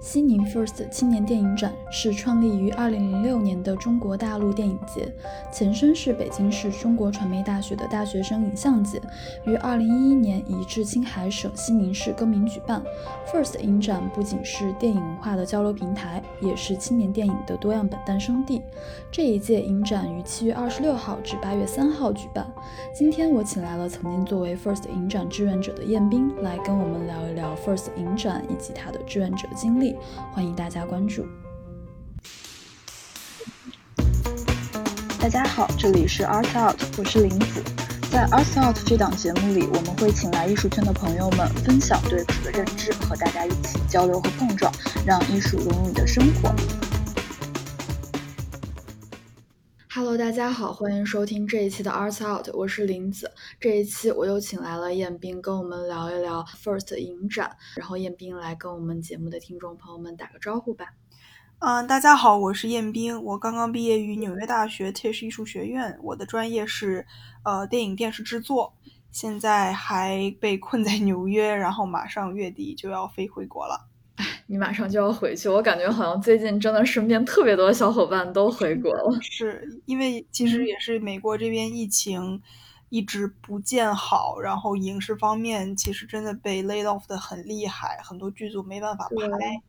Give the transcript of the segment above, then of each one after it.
西宁 First 青年电影展是创立于2006年的中国大陆电影节，前身是北京市中国传媒大学的大学生影像节，于2011年移至青海省西宁市更名举办。First 影展不仅是电影文化的交流平台，也是青年电影的多样本诞生地。这一届影展于7月26号至8月3号举办。今天我请来了曾经作为 First 影展志愿者的彦斌，来跟我们聊一聊 First 影展以及他的志愿者经历。欢迎大家关注。大家好，这里是 Art Out，我是林子。在 Art Out 这档节目里，我们会请来艺术圈的朋友们分享对此的认知，和大家一起交流和碰撞，让艺术融入你的生活。Hello，大家好，欢迎收听这一期的 Arts Out，我是林子。这一期我又请来了彦斌，跟我们聊一聊 First 影展。然后彦斌来跟我们节目的听众朋友们打个招呼吧。嗯，大家好，我是彦斌，我刚刚毕业于纽约大学 Tisch 艺术学院，我的专业是呃电影电视制作，现在还被困在纽约，然后马上月底就要飞回国了。你马上就要回去，我感觉好像最近真的身边特别多小伙伴都回国了。是因为其实也是美国这边疫情一直不见好，然后影视方面其实真的被 laid off 的很厉害，很多剧组没办法拍。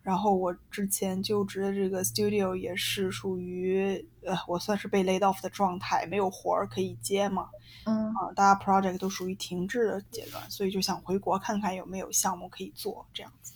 然后我之前就职的这个 studio 也是属于呃，我算是被 laid off 的状态，没有活儿可以接嘛。嗯啊，大家 project 都属于停滞的阶段，所以就想回国看看有没有项目可以做这样子。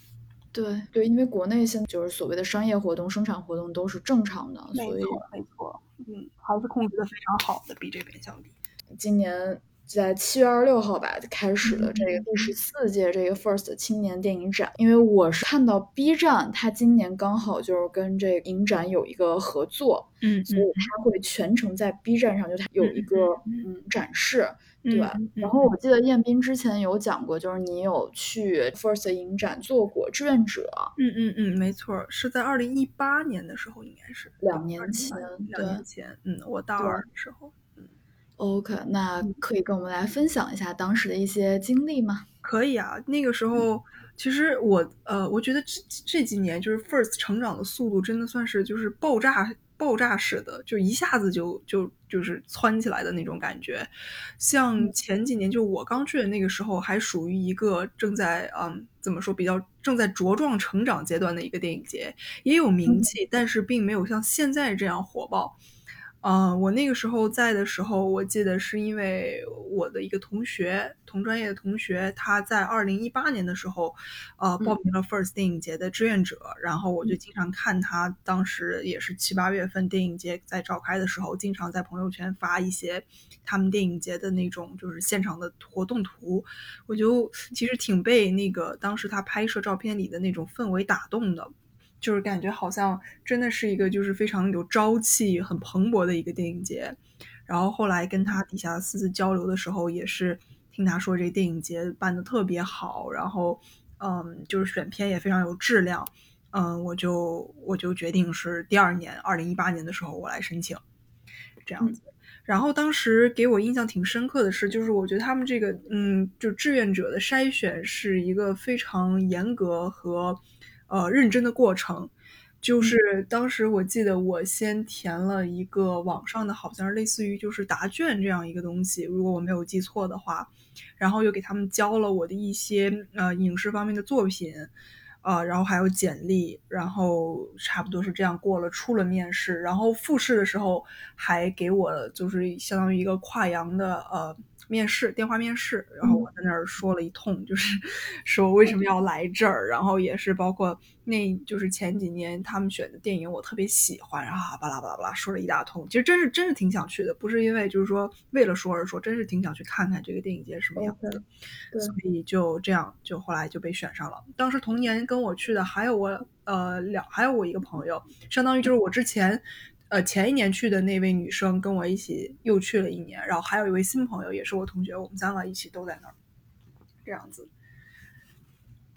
对对，因为国内现在就是所谓的商业活动、生产活动都是正常的，所以没错，嗯，还是控制的非常好的，比这边相比。今年在七月二十六号吧，开始了这个第十四届这个 First 青年电影展。因为我是看到 B 站，它今年刚好就是跟这个影展有一个合作，嗯，所以它会全程在 B 站上就它有一个嗯展示。对，然后我记得彦斌之前有讲过，就是你有去 First 影展做过志愿者。嗯嗯嗯，没错，是在二零一八年的时候，应该是两年前。两年前，嗯，我大二的时候。嗯，OK，那可以跟我们来分享一下当时的一些经历吗？可以啊，那个时候其实我呃，我觉得这这几年就是 First 成长的速度真的算是就是爆炸。爆炸式的，就一下子就就就是窜起来的那种感觉。像前几年，就我刚去的那个时候，还属于一个正在嗯怎么说比较正在茁壮成长阶段的一个电影节，也有名气，但是并没有像现在这样火爆。嗯，我那个时候在的时候，我记得是因为我的一个同学，同专业的同学，他在二零一八年的时候，呃，报名了 First 电影节的志愿者，然后我就经常看他，当时也是七八月份电影节在召开的时候，经常在朋友圈发一些他们电影节的那种就是现场的活动图，我就其实挺被那个当时他拍摄照片里的那种氛围打动的。就是感觉好像真的是一个就是非常有朝气、很蓬勃的一个电影节。然后后来跟他底下私自交流的时候，也是听他说这电影节办的特别好，然后嗯，就是选片也非常有质量。嗯，我就我就决定是第二年，二零一八年的时候我来申请这样子。然后当时给我印象挺深刻的是，就是我觉得他们这个嗯，就志愿者的筛选是一个非常严格和。呃，认真的过程，就是当时我记得我先填了一个网上的，好像是类似于就是答卷这样一个东西，如果我没有记错的话，然后又给他们交了我的一些呃影视方面的作品，呃，然后还有简历，然后差不多是这样过了，出了面试，然后复试的时候还给我就是相当于一个跨洋的呃。面试电话面试，然后我在那儿说了一通，就是说为什么要来这儿，然后也是包括那就是前几年他们选的电影我特别喜欢，然后巴拉巴拉巴拉说了一大通，其实真是真是挺想去的，不是因为就是说为了说而说，真是挺想去看看这个电影节什么样子，所以就这样就后来就被选上了。当时同年跟我去的还有我呃两还有我一个朋友，相当于就是我之前。呃，前一年去的那位女生跟我一起又去了一年，然后还有一位新朋友也是我同学，我们三个一起都在那儿。这样子，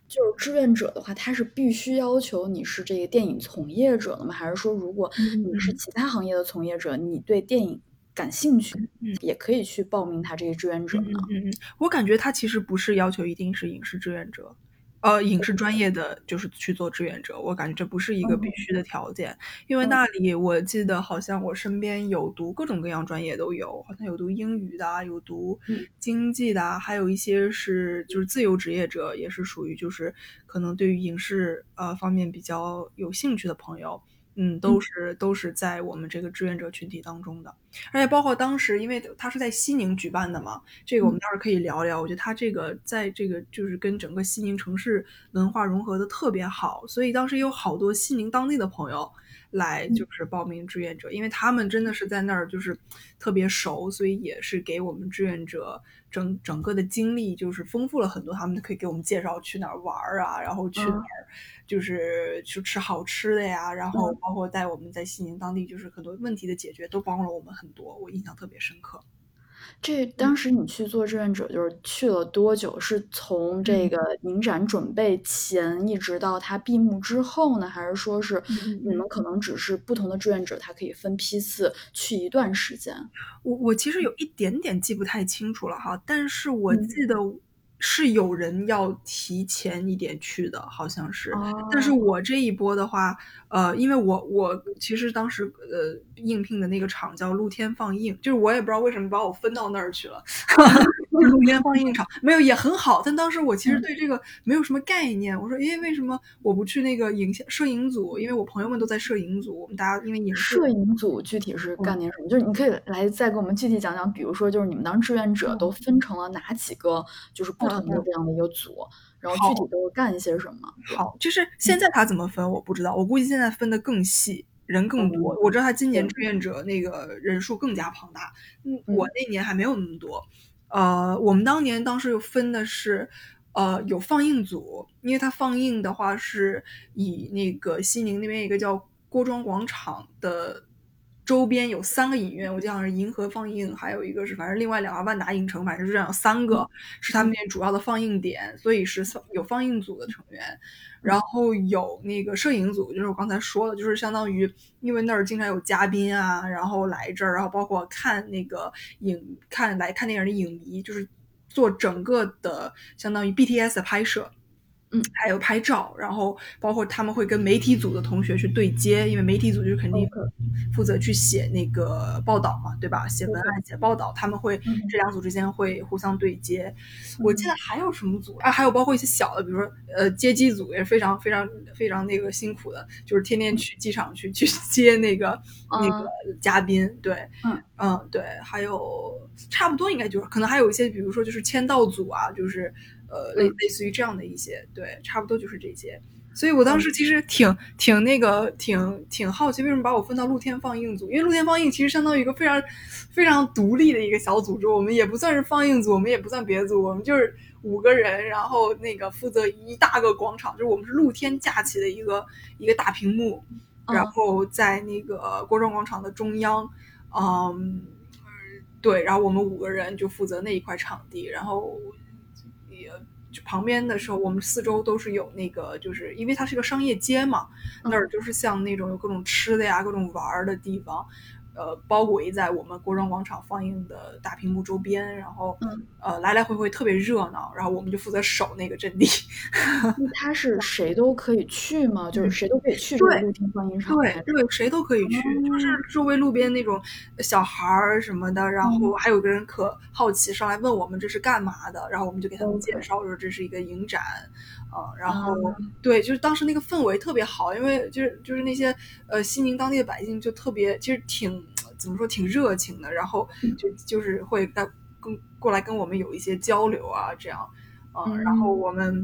就是志愿者的话，他是必须要求你是这个电影从业者的吗？还是说，如果你是其他行业的从业者，你对电影感兴趣，也可以去报名他这个志愿者呢？嗯嗯，我感觉他其实不是要求一定是影视志愿者。呃，影视专业的就是去做志愿者，我感觉这不是一个必须的条件，因为那里我记得好像我身边有读各种各样专业都有，好像有读英语的，有读经济的，还有一些是就是自由职业者，也是属于就是可能对于影视呃方面比较有兴趣的朋友。嗯，都是都是在我们这个志愿者群体当中的，而且包括当时，因为他是在西宁举办的嘛，这个我们待会儿可以聊聊。我觉得他这个在这个就是跟整个西宁城市文化融合的特别好，所以当时有好多西宁当地的朋友来就是报名志愿者，因为他们真的是在那儿就是特别熟，所以也是给我们志愿者整整个的经历就是丰富了很多，他们可以给我们介绍去哪儿玩啊，然后去哪儿。就是去吃好吃的呀，然后包括带我们在西宁当地，就是很多问题的解决都帮了我们很多，我印象特别深刻。这当时你去做志愿者，就是去了多久？是从这个影展准备前一直到它闭幕之后呢？还是说是你们可能只是不同的志愿者，他可以分批次去一段时间？我我其实有一点点记不太清楚了哈，但是我记得。是有人要提前一点去的，好像是。但是我这一波的话，呃，因为我我其实当时呃应聘的那个厂叫露天放映，就是我也不知道为什么把我分到那儿去了。露天 放映场没有也很好，但当时我其实对这个没有什么概念。我说，哎，为什么我不去那个影像摄影组？因为我朋友们都在摄影组，我们大家因为影摄影组具体是干点什么？就是你可以来再给我们具体讲讲，比如说就是你们当志愿者都分成了哪几个，就是不同的这样的一个组，然后具体都干一些什么？好，就是现在他怎么分我不知道，我估计现在分的更细，人更多。我知道他今年志愿者那个人数更加庞大，嗯，我那年还没有那么多。呃，我们当年当时又分的是，呃，有放映组，因为它放映的话是以那个西宁那边一个叫郭庄广场的。周边有三个影院，我记得好像是银河放映，还有一个是反正另外两个万达影城，反正是这样三个是他们那主要的放映点，所以是有放映组的成员，然后有那个摄影组，就是我刚才说的，就是相当于因为那儿经常有嘉宾啊，然后来这儿，然后包括看那个影看来看电影的影迷，就是做整个的相当于 BTS 的拍摄。嗯，还有拍照，然后包括他们会跟媒体组的同学去对接，因为媒体组就是肯定负责去写那个报道嘛，对吧？写文案、写报道，他们会这两组之间会互相对接。我记得还有什么组啊？还有包括一些小的，比如说呃接机组也是非常非常非常那个辛苦的，就是天天去机场去去接那个那个嘉宾。对，嗯嗯，对，还有差不多应该就是可能还有一些，比如说就是签到组啊，就是。呃，类类似于这样的一些，对，差不多就是这些。所以我当时其实挺挺那个，挺挺好奇，为什么把我分到露天放映组？因为露天放映其实相当于一个非常非常独立的一个小组织，我们也不算是放映组，我们也不算别的组，我们就是五个人，然后那个负责一大个广场，就是我们是露天架起的一个一个大屏幕，然后在那个国庄广场的中央，嗯，对，然后我们五个人就负责那一块场地，然后。旁边的时候，我们四周都是有那个，就是因为它是个商业街嘛，那儿就是像那种有各种吃的呀、各种玩儿的地方。呃，包围在我们国庄广场放映的大屏幕周边，然后，呃，来来回回特别热闹，然后我们就负责守那个阵地。他是谁都可以去吗？就是谁都可以去这个露天放映场？对对，谁都可以去，就是周围路边那种小孩儿什么的，然后还有个人可好奇上来问我们这是干嘛的，然后我们就给他们介绍说这是一个影展。啊，然后对，就是当时那个氛围特别好，因为就是就是那些呃西宁当地的百姓就特别，其实挺怎么说挺热情的，然后就就是会跟跟过来跟我们有一些交流啊，这样，嗯，然后我们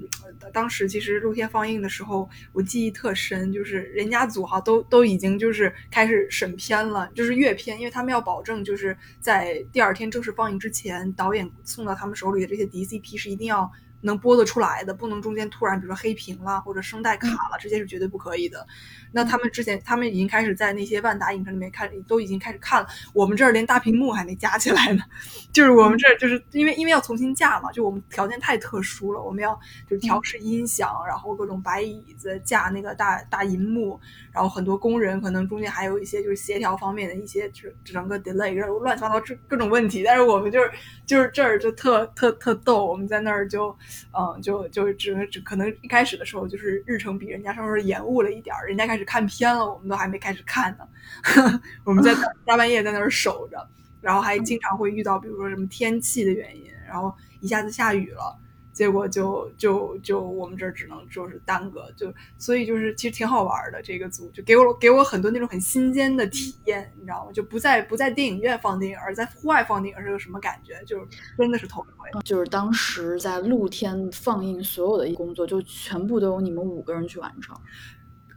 当时其实露天放映的时候，我记忆特深，就是人家组哈都都已经就是开始审片了，就是阅片，因为他们要保证就是在第二天正式放映之前，导演送到他们手里的这些 DCP 是一定要。能播得出来的，不能中间突然，比如说黑屏了或者声带卡了，这些是绝对不可以的。那他们之前，他们已经开始在那些万达影城里面看，都已经开始看了。我们这儿连大屏幕还没加起来呢，就是我们这儿就是因为因为要重新架嘛，就我们条件太特殊了，我们要就是调试音响，然后各种摆椅子架那个大大银幕，然后很多工人可能中间还有一些就是协调方面的一些就是整个 delay，乱七八糟这各种问题。但是我们就是就是这儿就特特特逗，我们在那儿就。嗯，就就只只可能一开始的时候就是日程比人家稍微延误了一点儿，人家开始看片了，我们都还没开始看呢，我们在大半夜在那儿守着，然后还经常会遇到比如说什么天气的原因，然后一下子下雨了。结果就就就我们这儿只能就是耽搁，就所以就是其实挺好玩的这个组，就给我给我很多那种很新鲜的体验，你知道吗？就不在不在电影院放电影，而在户外放电影是个什么感觉？就是真的是头一回。就是当时在露天放映所有的工作，就全部都由你们五个人去完成。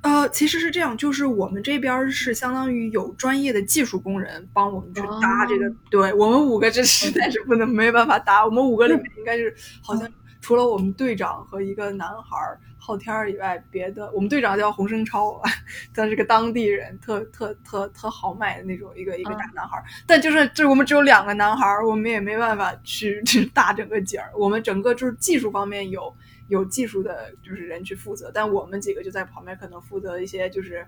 呃，其实是这样，就是我们这边是相当于有专业的技术工人帮我们去搭这个，对我们五个这实在是不能没办法搭，我们五个里面应该是好像。除了我们队长和一个男孩昊天以外，别的我们队长叫洪生超，他是个当地人，特特特特豪迈的那种一个一个大男孩。但就是就是我们只有两个男孩，我们也没办法去去搭整个景儿。我们整个就是技术方面有有技术的就是人去负责，但我们几个就在旁边可能负责一些就是。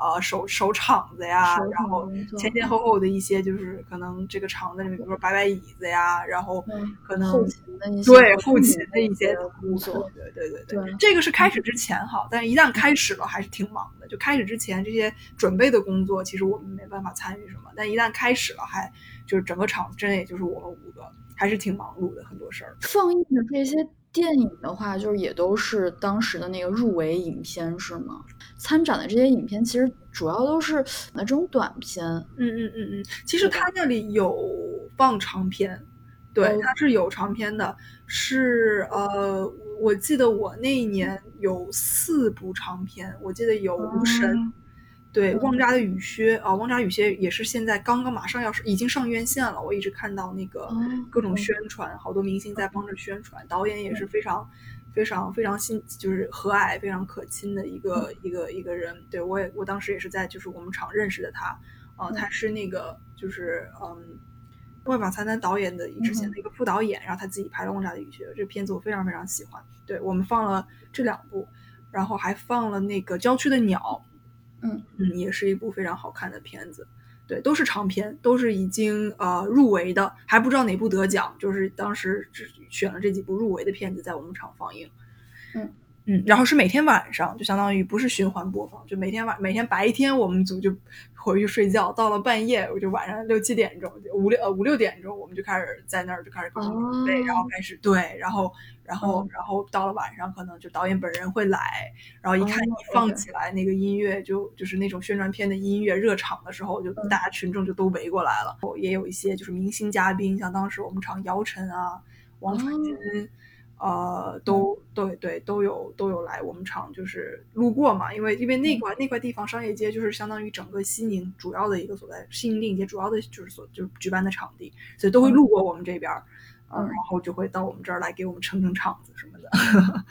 呃，守守场子呀，然后前前后后的一些，就是可能这个场子里面，比如说摆摆椅子呀，然后可能后勤的一些对后勤的一些工作，对对对对，这个是开始之前哈，但是一旦开始了还是挺忙的。就开始之前这些准备的工作，其实我们没办法参与什么，但一旦开始了，还就是整个场真的也就是我们五个，还是挺忙碌的，很多事儿。放映的这些。电影的话，就是也都是当时的那个入围影片，是吗？参展的这些影片其实主要都是那种短片。嗯嗯嗯嗯，其实他那里有放长片，对，他是有长片的，是呃，我记得我那一年有四部长片，我记得有《无神》。对，旺扎的雨靴啊，旺扎雨靴也是现在刚刚马上要是已经上院线了，我一直看到那个各种宣传，好多明星在帮着宣传，导演也是非常非常非常亲就是和蔼、非常可亲的一个一个一个人。对我也我当时也是在就是我们厂认识的他，啊，他是那个就是嗯，万法才男导演的之前的一个副导演，然后他自己拍了旺扎的雨靴，这片子我非常非常喜欢。对我们放了这两部，然后还放了那个郊区的鸟。嗯。嗯，也是一部非常好看的片子，对，都是长片，都是已经呃入围的，还不知道哪部得奖，就是当时只选了这几部入围的片子在我们场放映。嗯嗯，然后是每天晚上，就相当于不是循环播放，就每天晚每天白天我们组就回去睡觉，到了半夜我就晚上六七点钟，五六呃五六点钟我们就开始在那儿就开始各种准备，然后开始对，然后。然后，然后到了晚上，可能就导演本人会来，然后一看你放起来那个音乐，就就是那种宣传片的音乐，热场的时候，就大家群众就都围过来了。也有一些就是明星嘉宾，像当时我们唱姚晨啊、王传君，呃，都对对都有都有来我们厂，就是路过嘛。因为因为那块那块地方商业街就是相当于整个西宁主要的一个所在，西宁电影节主要的就是所就是举办的场地，所以都会路过我们这边。嗯，然后就会到我们这儿来给我们撑撑场子什么的，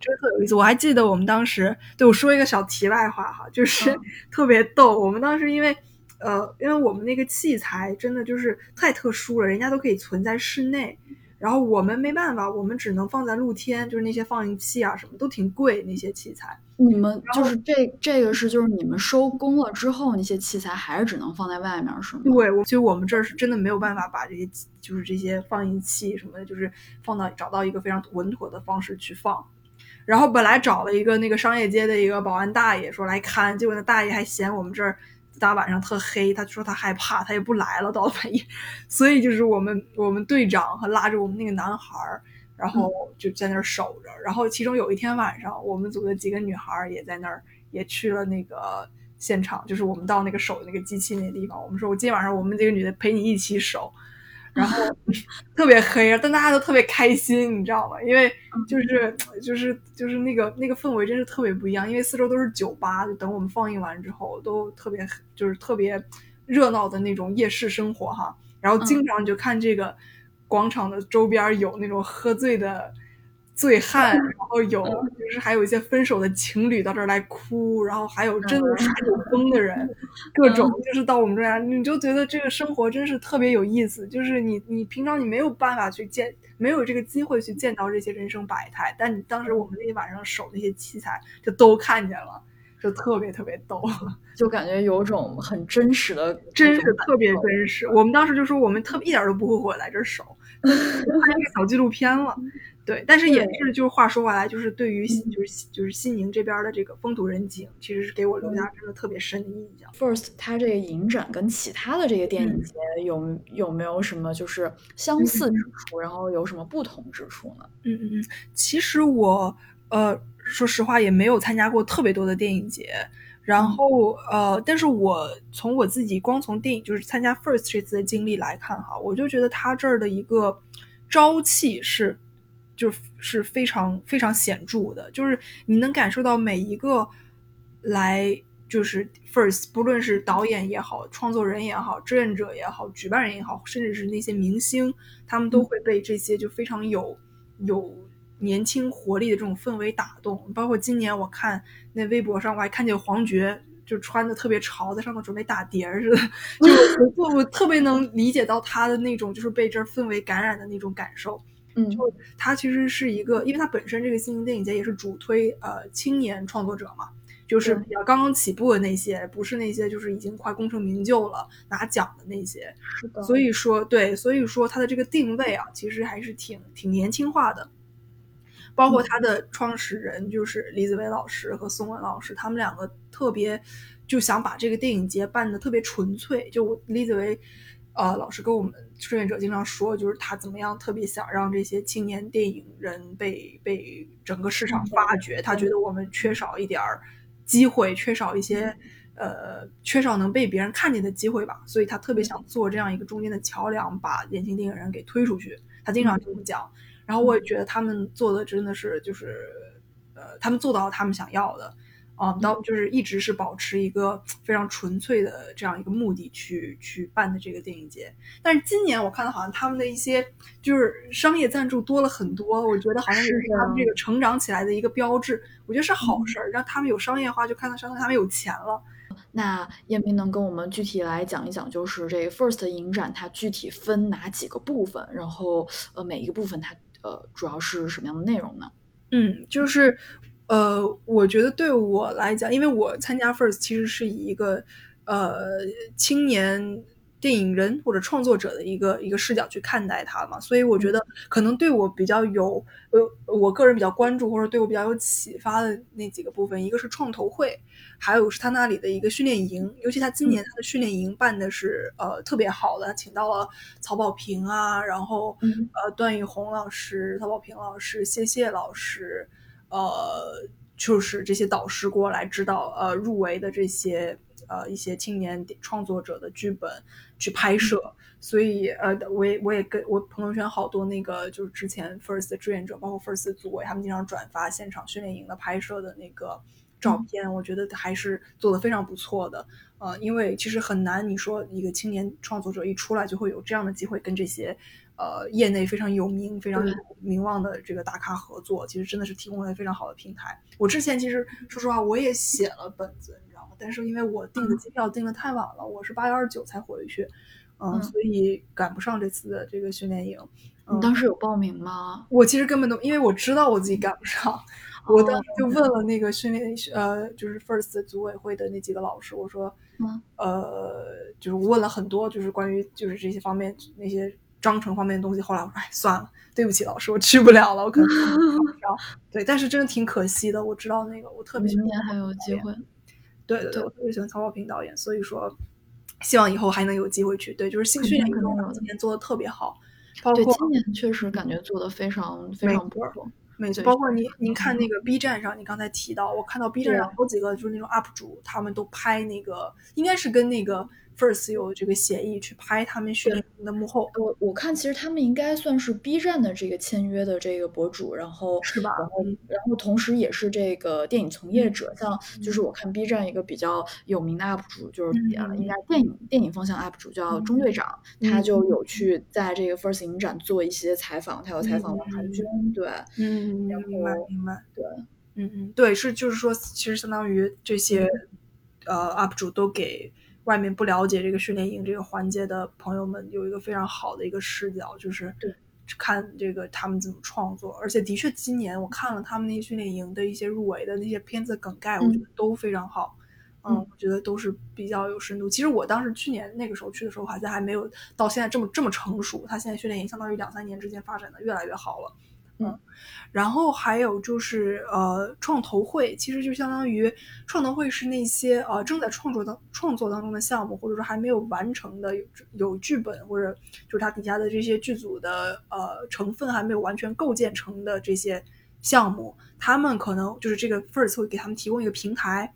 真的特有意思。我还记得我们当时，对我说一个小题外话哈，就是特别逗。我们当时因为，呃，因为我们那个器材真的就是太特殊了，人家都可以存在室内。然后我们没办法，我们只能放在露天，就是那些放映器啊，什么都挺贵，那些器材。你们就是这这个是就是你们收工了之后，那些器材还是只能放在外面，是吗？对，我就我们这儿是真的没有办法把这些就是这些放映器什么的，就是放到找到一个非常稳妥的方式去放。然后本来找了一个那个商业街的一个保安大爷说来看，结果那大爷还嫌我们这儿。大晚上特黑，他说他害怕，他也不来了。到了半夜，所以就是我们我们队长和拉着我们那个男孩儿，然后就在那儿守着。然后其中有一天晚上，我们组的几个女孩儿也在那儿，也去了那个现场，就是我们到那个守的那个机器那地方。我们说，我今天晚上我们几个女的陪你一起守。然后特别黑，但大家都特别开心，你知道吗？因为就是就是就是那个那个氛围真是特别不一样，因为四周都是酒吧，就等我们放映完之后都特别就是特别热闹的那种夜市生活哈。然后经常就看这个广场的周边有那种喝醉的。醉汉，然后有就是还有一些分手的情侣到这儿来哭，然后还有真的耍酒疯的人，各种就是到我们这儿，你就觉得这个生活真是特别有意思。就是你你平常你没有办法去见，没有这个机会去见到这些人生百态，但你当时我们那一晚上守那些器材就都看见了，就特别特别逗，就感觉有种很真实的，真是特别真实。我们当时就说我们特别一点都不后悔来这儿守，拍那个小纪录片了。对，但是也是就是话说回来，就是对于就是就是西宁这边的这个风土人情，其实是给我留下真的特别深的印象。First，它这个影展跟其他的这个电影节有有没有什么就是相似之处，然后有什么不同之处呢？嗯嗯嗯，其实我呃说实话也没有参加过特别多的电影节。然后，呃，但是我从我自己光从电影就是参加 First 这次的经历来看哈，我就觉得他这儿的一个朝气是，就是非常非常显著的，就是你能感受到每一个来就是 First，不论是导演也好，创作人也好，志愿者也好，举办人也好，甚至是那些明星，他们都会被这些就非常有有。年轻活力的这种氛围打动，包括今年我看那微博上，我还看见黄觉就穿的特别潮，在上头准备打碟似的，就我我特别能理解到他的那种就是被这氛围感染的那种感受。嗯，就他其实是一个，因为他本身这个新型电影节也是主推呃青年创作者嘛，就是比较刚刚起步的那些，不是那些就是已经快功成名就了拿奖的那些。是的。所以说，对，所以说他的这个定位啊，其实还是挺挺年轻化的。包括他的创始人就是李子维老师和宋文老师，他们两个特别就想把这个电影节办的特别纯粹。就李子维，呃，老师跟我们志愿者经常说，就是他怎么样特别想让这些青年电影人被被整个市场发掘。他觉得我们缺少一点儿机会，缺少一些呃，缺少能被别人看见的机会吧。所以他特别想做这样一个中间的桥梁，把年轻电影人给推出去。他经常这么讲。然后我也觉得他们做的真的是就是，呃，他们做到他们想要的，啊，到就是一直是保持一个非常纯粹的这样一个目的去去办的这个电影节。但是今年我看到好像他们的一些就是商业赞助多了很多，我觉得好像也是他们这个成长起来的一个标志。我觉得是好事儿，让他们有商业化，就看到商他们有钱了。那叶明能跟我们具体来讲一讲，就是这 First 影展它具体分哪几个部分，然后呃每一个部分它。呃，主要是什么样的内容呢？嗯，就是，呃，我觉得对我来讲，因为我参加 First 其实是以一个呃青年。电影人或者创作者的一个一个视角去看待它嘛，所以我觉得可能对我比较有呃，我个人比较关注或者对我比较有启发的那几个部分，一个是创投会，还有是他那里的一个训练营，尤其他今年他的训练营办的是呃特别好的，请到了曹保平啊，然后呃段奕宏老师、曹保平老师、谢谢老师，呃就是这些导师过来指导呃入围的这些。呃，一些青年创作者的剧本去拍摄，所以呃，我也我也跟我朋友圈好多那个就是之前 First 的志愿者，包括 First 组委，他们经常转发现场训练营的拍摄的那个照片，我觉得还是做的非常不错的。呃，因为其实很难，你说一个青年创作者一出来就会有这样的机会跟这些呃业内非常有名、非常有名望的这个大咖合作，其实真的是提供了非常好的平台。我之前其实说实话，我也写了本子。你知道吗但是因为我订的机票订的太晚了，我是八月二十九才回去，嗯，所以赶不上这次的这个训练营。你当时有报名吗？我其实根本都因为我知道我自己赶不上，我当时就问了那个训练呃，就是 First 组委会的那几个老师，我说，呃，就是我问了很多，就是关于就是这些方面那些章程方面的东西。后来我说，哎，算了，对不起老师，我去不了了，我可能赶不上。对，但是真的挺可惜的。我知道那个，我特别明年还有机会。对对对，我特别喜欢曹保平导演，所以说希望以后还能有机会去。对，就是新训练营今年做的特别好，包括今年确实感觉做的非常非常不错。没错，包括您您看那个 B 站上，你刚才提到，我看到 B 站上好几个就是那种 UP 主，他们都拍那个，应该是跟那个。First 有这个协议去拍他们训练营的幕后，我我看其实他们应该算是 B 站的这个签约的这个博主，然后是吧？然后然后同时也是这个电影从业者，像就是我看 B 站一个比较有名的 UP 主，就是应该电影电影方向 UP 主叫中队长，他就有去在这个 First 影展做一些采访，他有采访王传君，对，嗯，明白明白，对，嗯嗯，对，是就是说，其实相当于这些呃 UP 主都给。外面不了解这个训练营这个环节的朋友们，有一个非常好的一个视角，就是看这个他们怎么创作。而且的确，今年我看了他们那些训练营的一些入围的那些片子梗概，我觉得都非常好。嗯，我觉得都是比较有深度。其实我当时去年那个时候去的时候，好像还没有到现在这么这么成熟。他现在训练营相当于两三年之间发展的越来越好了。嗯，然后还有就是呃创投会，其实就相当于创投会是那些呃正在创作当创作当中的项目，或者说还没有完成的有有剧本或者就是它底下的这些剧组的呃成分还没有完全构建成的这些项目，他们可能就是这个 First 会给他们提供一个平台，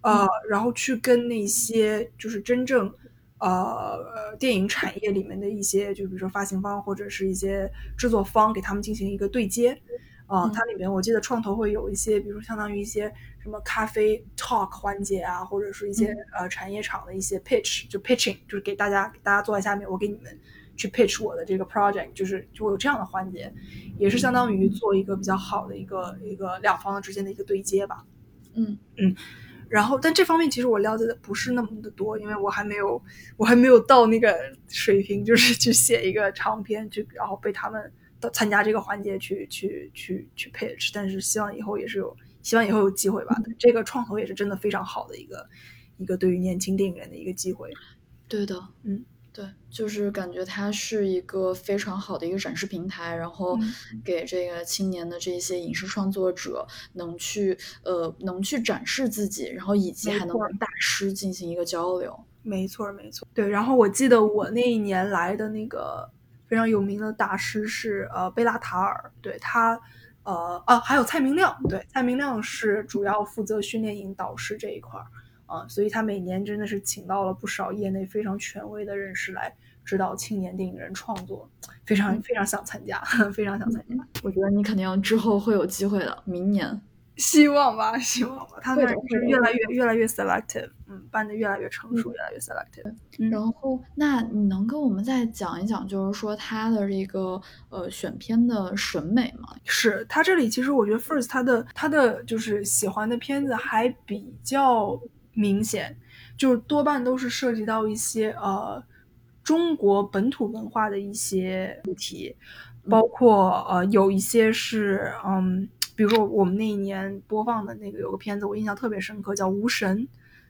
呃，然后去跟那些就是真正。呃，电影产业里面的一些，就比如说发行方或者是一些制作方，给他们进行一个对接。啊，它里面我记得创投会有一些，比如说相当于一些什么咖啡 talk 环节啊，或者是一些呃产业厂的一些 pitch，就 pitching，就是给大家给大家坐在下面，我给你们去 pitch 我的这个 project，就是就会有这样的环节，也是相当于做一个比较好的一个一个两方之间的一个对接吧。嗯嗯。然后，但这方面其实我了解的不是那么的多，因为我还没有，我还没有到那个水平，就是 去写一个长篇，去然后被他们到参加这个环节去去去去 pitch。但是希望以后也是有，希望以后有机会吧。这个创投也是真的非常好的一个一个对于年轻电影人的一个机会。对的，嗯。对，就是感觉它是一个非常好的一个展示平台，然后给这个青年的这些影视创作者能去呃能去展示自己，然后以及还能跟大师进行一个交流。没错，没错。对，然后我记得我那一年来的那个非常有名的大师是呃贝拉塔尔，对他呃啊还有蔡明亮，对蔡明亮是主要负责训练营导师这一块儿。啊，所以他每年真的是请到了不少业内非常权威的人士来指导青年电影人创作，非常非常想参加，非常想参加。我觉得你肯定之后会有机会的，明年，希望吧，希望吧。他那是越来越越来越 selective，嗯，办的越来越成熟，越来越 selective。然后，那你能跟我们再讲一讲，就是说他的这个呃选片的审美吗？是他这里其实我觉得 first 他的他的就是喜欢的片子还比较。明显，就是多半都是涉及到一些呃中国本土文化的一些主题，包括呃有一些是嗯，比如说我们那一年播放的那个有个片子，我印象特别深刻，叫《无神》，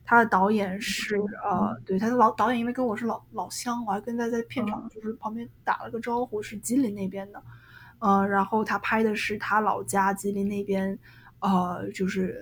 他的导演是呃，对他的老导演，因为跟我是老老乡，我还跟他在片场就是旁边打了个招呼，是吉林那边的，呃，然后他拍的是他老家吉林那边，呃，就是。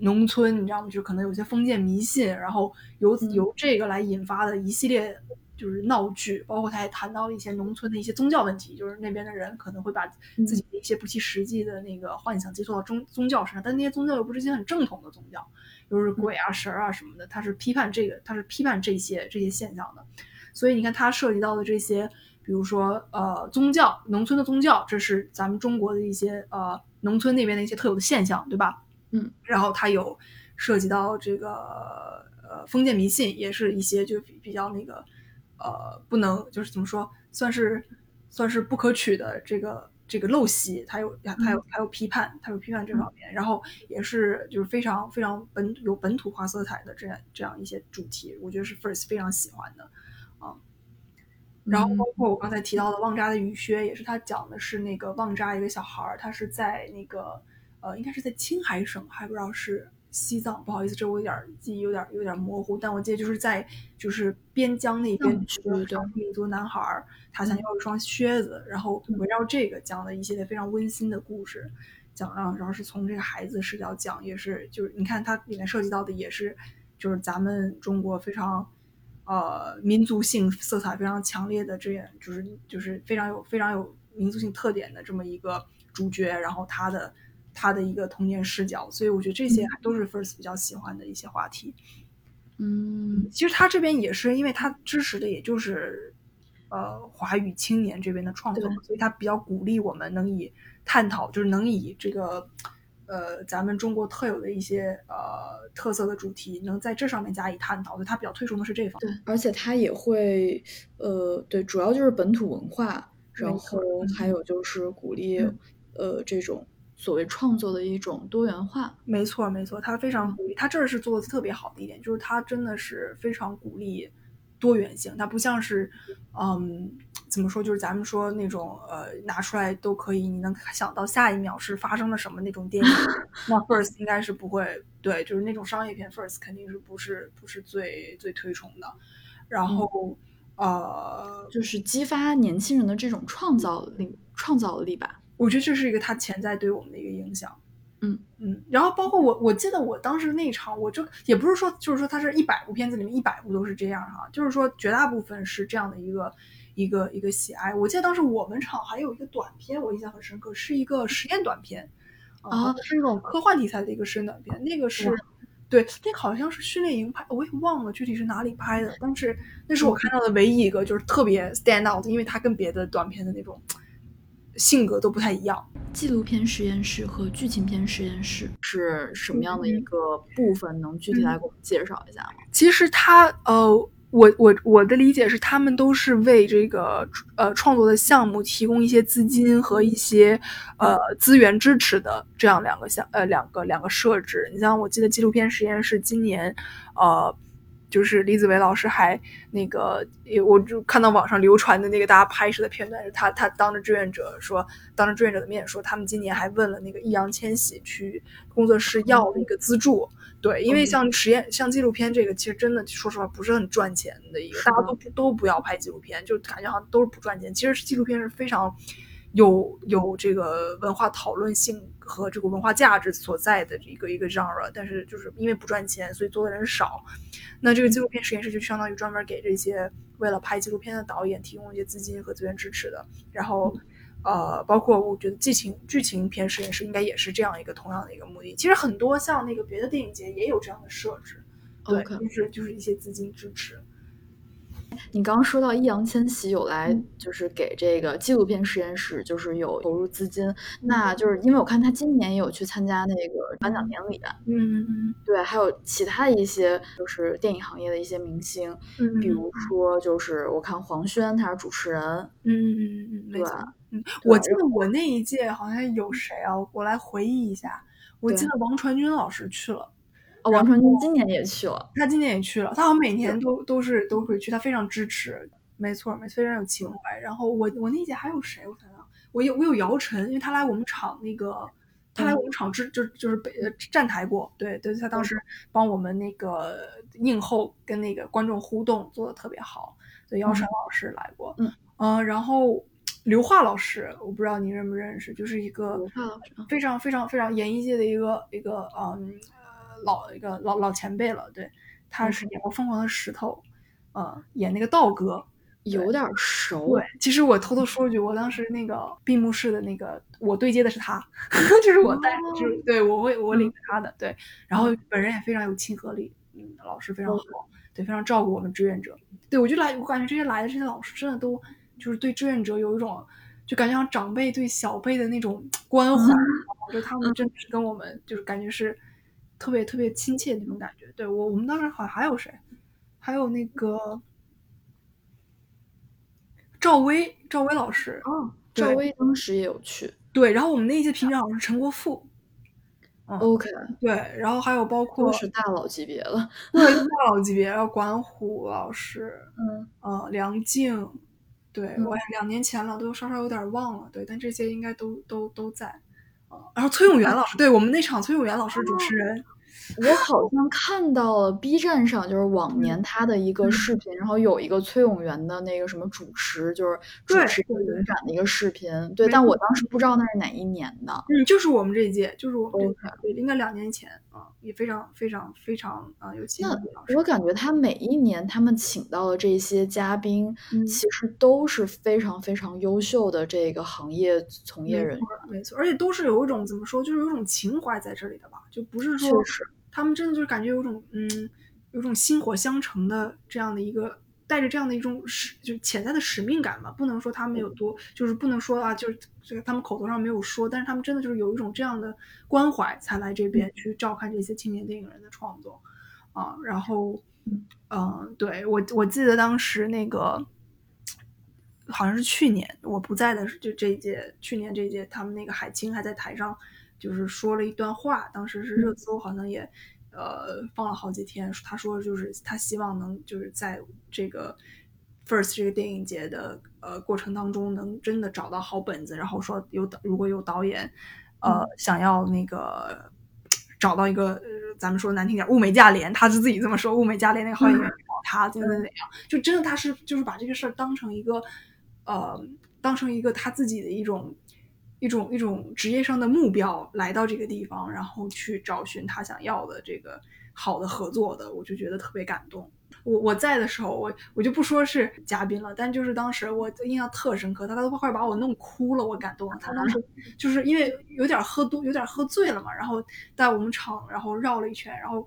农村，你知道吗？就可能有些封建迷信，然后由由这个来引发的一系列就是闹剧，包括他还谈到了一些农村的一些宗教问题，就是那边的人可能会把自己的一些不切实际的那个幻想寄托到宗宗教身上，但那些宗教又不是一些很正统的宗教，就是鬼啊神啊什么的，他是批判这个，他是批判这些这些现象的。所以你看，他涉及到的这些，比如说呃宗教，农村的宗教，这是咱们中国的一些呃农村那边的一些特有的现象，对吧？嗯，然后它有涉及到这个呃封建迷信，也是一些就比比较那个呃不能就是怎么说，算是算是不可取的这个这个陋习，它有它有它有批判，它有批判这方面，然后也是就是非常非常本有本土化色彩的这样这样一些主题，我觉得是 First 非常喜欢的啊。然后包括我刚才提到的《旺扎的雨靴》，也是他讲的是那个旺扎一个小孩儿，他是在那个。呃，应该是在青海省，还不知道是西藏，不好意思，这我有点记忆有点有点模糊，但我记得就是在就是边疆那边，有民族男孩儿，他想要一双靴子，然后围绕这个讲的一系列非常温馨的故事，讲啊，然后是从这个孩子视角讲，也是就是你看它里面涉及到的也是就是咱们中国非常呃民族性色彩非常强烈的这样，就是就是非常有非常有民族性特点的这么一个主角，然后他的。他的一个童年视角，所以我觉得这些都是 First 比较喜欢的一些话题。嗯，其实他这边也是，因为他支持的也就是呃华语青年这边的创作，所以他比较鼓励我们能以探讨，就是能以这个呃咱们中国特有的一些呃特色的主题，能在这上面加以探讨。所以他比较推崇的是这方面。对，而且他也会呃对，主要就是本土文化，然后还有就是鼓励呃这种。所谓创作的一种多元化，没错没错，他非常鼓励，他这儿是做的特别好的一点，就是他真的是非常鼓励多元性，他不像是，嗯，怎么说，就是咱们说那种呃拿出来都可以，你能想到下一秒是发生了什么那种电影，那 First 应该是不会，对，就是那种商业片 First 肯定是不是不是最最推崇的，然后呃，就是激发年轻人的这种创造力，创造力吧。我觉得这是一个它潜在对我们的一个影响。嗯嗯，然后包括我，我记得我当时那一场，我就也不是说，就是说它是一百部片子里面一百部都是这样哈，就是说绝大部分是这样的一个一个一个喜爱。我记得当时我们场还有一个短片，我印象很深刻，是一个实验短片，啊，是那种科幻题材的一个实验短片，那个是。对，那个好像是训练营拍，我也忘了具体是哪里拍的，但是那是我看到的唯一一个就是特别 stand out，因为它跟别的短片的那种性格都不太一样。纪录片实验室和剧情片实验室是什么样的一个部分？能具体来给我们介绍一下吗？其实它呃。我我我的理解是，他们都是为这个呃创作的项目提供一些资金和一些呃资源支持的这样两个项呃两个两个设置。你像我记得纪录片实验室今年，呃，就是李子维老师还那个，我就看到网上流传的那个大家拍摄的片段，是他他当着志愿者说，当着志愿者的面说，他们今年还问了那个易烊千玺去工作室要了一个资助。对，因为像实验、像纪录片这个，其实真的说实话不是很赚钱的一个，大家都不都不要拍纪录片，就感觉好像都是不赚钱。其实纪录片是非常有有这个文化讨论性和这个文化价值所在的一个一个 genre，但是就是因为不赚钱，所以做的人少。那这个纪录片实验室就相当于专门给这些为了拍纪录片的导演提供一些资金和资源支持的，然后。呃，包括我觉得剧情剧情片实验室应该也是这样一个同样的一个目的。其实很多像那个别的电影节也有这样的设置，对，就是就是一些资金支持。你刚刚说到易烊千玺有来，就是给这个纪录片实验室，就是有投入资金。那就是因为我看他今年也有去参加那个颁奖典礼，嗯嗯，对，还有其他一些就是电影行业的一些明星，嗯，比如说就是我看黄轩他是主持人，嗯嗯嗯嗯，对，嗯，我记得我那一届好像有谁啊？我来回忆一下，我记得王传君老师去了。王传君今年也去了，他今年也去了，他好像每年都都是都会去，他非常支持，没错，没错，非常有情怀。然后我我那届还有谁？我想想，我有我有姚晨，因为他来我们厂那个，他来我们厂支就就是北站台过，对对，他当时帮我们那个映后跟那个观众互动做的特别好，对，姚晨老师来过，嗯嗯，然后刘桦老师，我不知道您认不认识，就是一个非常非常非常演艺界的一个一个嗯。老一个老老前辈了，对，他是演过《疯狂的石头》，呃，演那个道哥，有点熟。对，其实我偷偷说一句，我当时那个闭幕式的那个，我对接的是他，就是我带，就是对我会我领着他的，对，然后本人也非常有亲和力，嗯，老师非常好，对，非常照顾我们志愿者。对我就来，我感觉这些来的这些老师真的都就是对志愿者有一种，就感觉像长辈对小辈的那种关怀，我觉得他们真的是跟我们就是感觉是。特别特别亲切那种感觉，对我我们当时好像还有谁，还有那个赵薇，赵薇老师，哦，赵薇当时也有去，对，然后我们那一届评奖老师陈国富，OK，对，然后还有包括是大佬级别了，对，大佬级别，然后管虎老师，嗯嗯，梁静，对我两年前了，都稍稍有点忘了，对，但这些应该都都都在。然后崔永元老师，对我们那场崔永元老师主持人，我好像看到了 B 站上就是往年他的一个视频，然后有一个崔永元的那个什么主持，就是主持影展的一个视频，对，但我当时不知道那是哪一年的，嗯，就是我们这一届，就是我们这届，对，应该两年前啊，也非常非常非常啊有气氛。我感觉他每一年他们请到的这些嘉宾，其实都是非常非常优秀的这个行业从业人员，没错，而且都是有一种怎么说，就是有一种情怀在这里的吧，就不是说。他们真的就是感觉有种嗯，有种薪火相承的这样的一个带着这样的一种使就潜在的使命感吧，不能说他们有多就是不能说啊，就是这个他们口头上没有说，但是他们真的就是有一种这样的关怀才来这边去照看这些青年电影人的创作啊。然后嗯，对我我记得当时那个好像是去年我不在的就这一届，去年这一届他们那个海清还在台上。就是说了一段话，当时是热搜，好像也，呃，放了好几天。他说，就是他希望能就是在这个 first 这个电影节的呃过程当中，能真的找到好本子，然后说有如果有导演，呃，想要那个找到一个，咱们说难听点，物美价廉，他是自己这么说，物美价廉那个好演员找他，怎么怎么样，就真的他是就是把这个事儿当成一个，呃，当成一个他自己的一种。一种一种职业上的目标来到这个地方，然后去找寻他想要的这个好的合作的，我就觉得特别感动。我我在的时候，我我就不说是嘉宾了，但就是当时我印象特深刻，他都快把我弄哭了，我感动。他当时就是因为有点喝多，有点喝醉了嘛，然后在我们场，然后绕了一圈，然后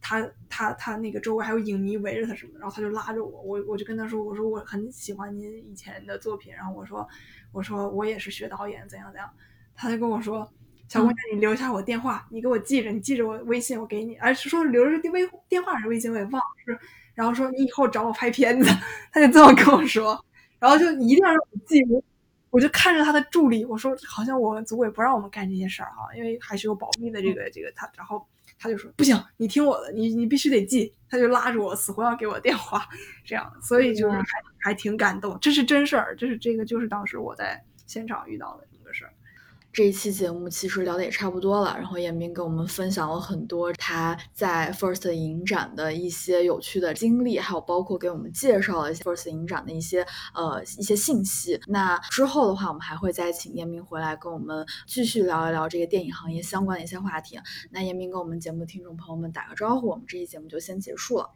他他他那个周围还有影迷围着他什么，然后他就拉着我，我我就跟他说，我说我很喜欢您以前的作品，然后我说我说我也是学导演，怎样怎样，他就跟我说。小姑娘，你留下我电话，你给我记着，你记着我微信，我给你。哎，是说留着微电话还是微信，我也忘了。是，然后说你以后找我拍片子，他就这么跟我说。然后就一定要让我记。我就看着他的助理，我说好像我们组委不让我们干这些事儿哈，因为还是有保密的这个这个他。然后他就说不行，你听我的，你你必须得记。他就拉着我死活要给我电话，这样，所以就是还还挺感动。这是真事儿，这是这个就是当时我在现场遇到的这。一期节目其实聊的也差不多了，然后严明给我们分享了很多他在 First 影展的一些有趣的经历，还有包括给我们介绍了一些 First 影展的一些呃一些信息。那之后的话，我们还会再请严明回来跟我们继续聊一聊这个电影行业相关的一些话题。那严明跟我们节目听众朋友们打个招呼，我们这期节目就先结束了。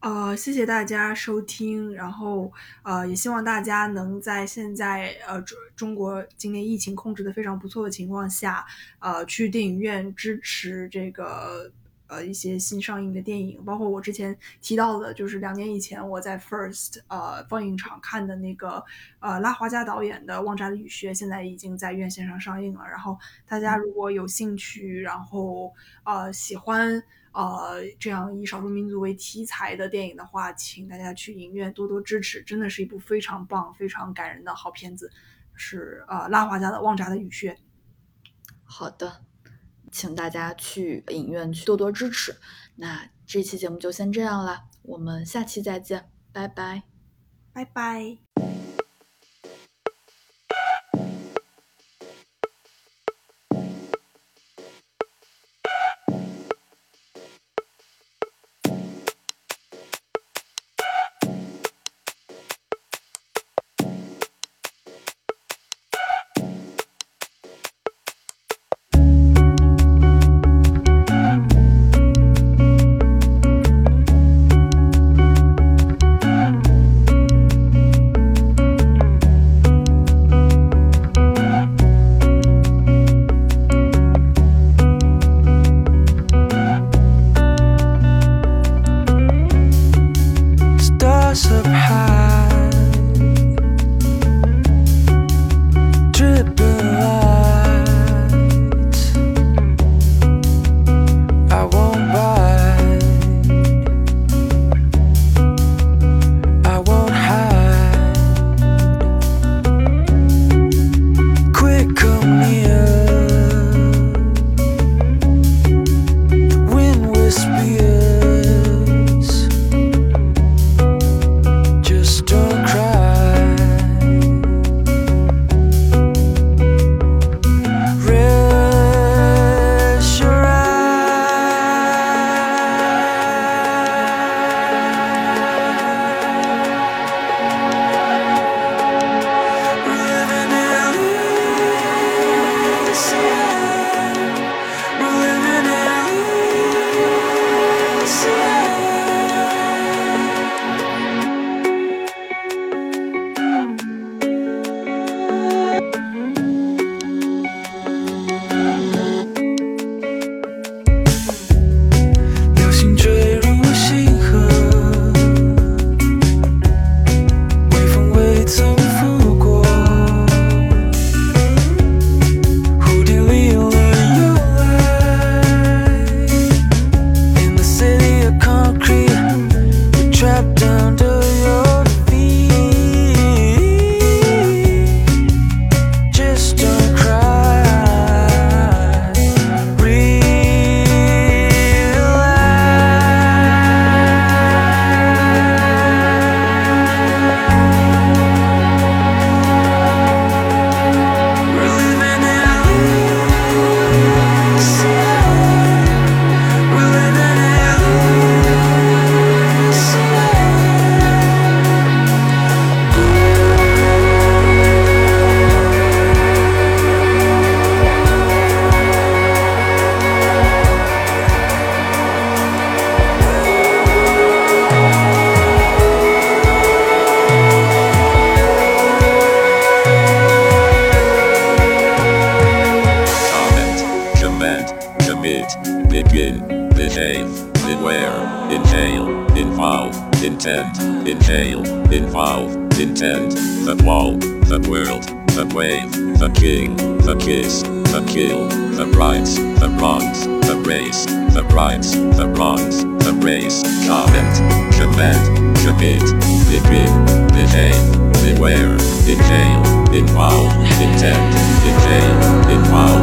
呃，谢谢大家收听，然后呃，也希望大家能在现在呃中中国今年疫情控制的非常不错的情况下，呃，去电影院支持这个呃一些新上映的电影，包括我之前提到的，就是两年以前我在 First 呃放映场看的那个呃拉华加导演的《旺扎的雨靴》，现在已经在院线上上映了。然后大家如果有兴趣，然后呃喜欢。呃，这样以少数民族为题材的电影的话，请大家去影院多多支持，真的是一部非常棒、非常感人的好片子，是呃拉华家的《旺扎的雨靴》。好的，请大家去影院去多多支持。那这期节目就先这样了，我们下期再见，拜拜，拜拜。Tech, DJ, in Wild.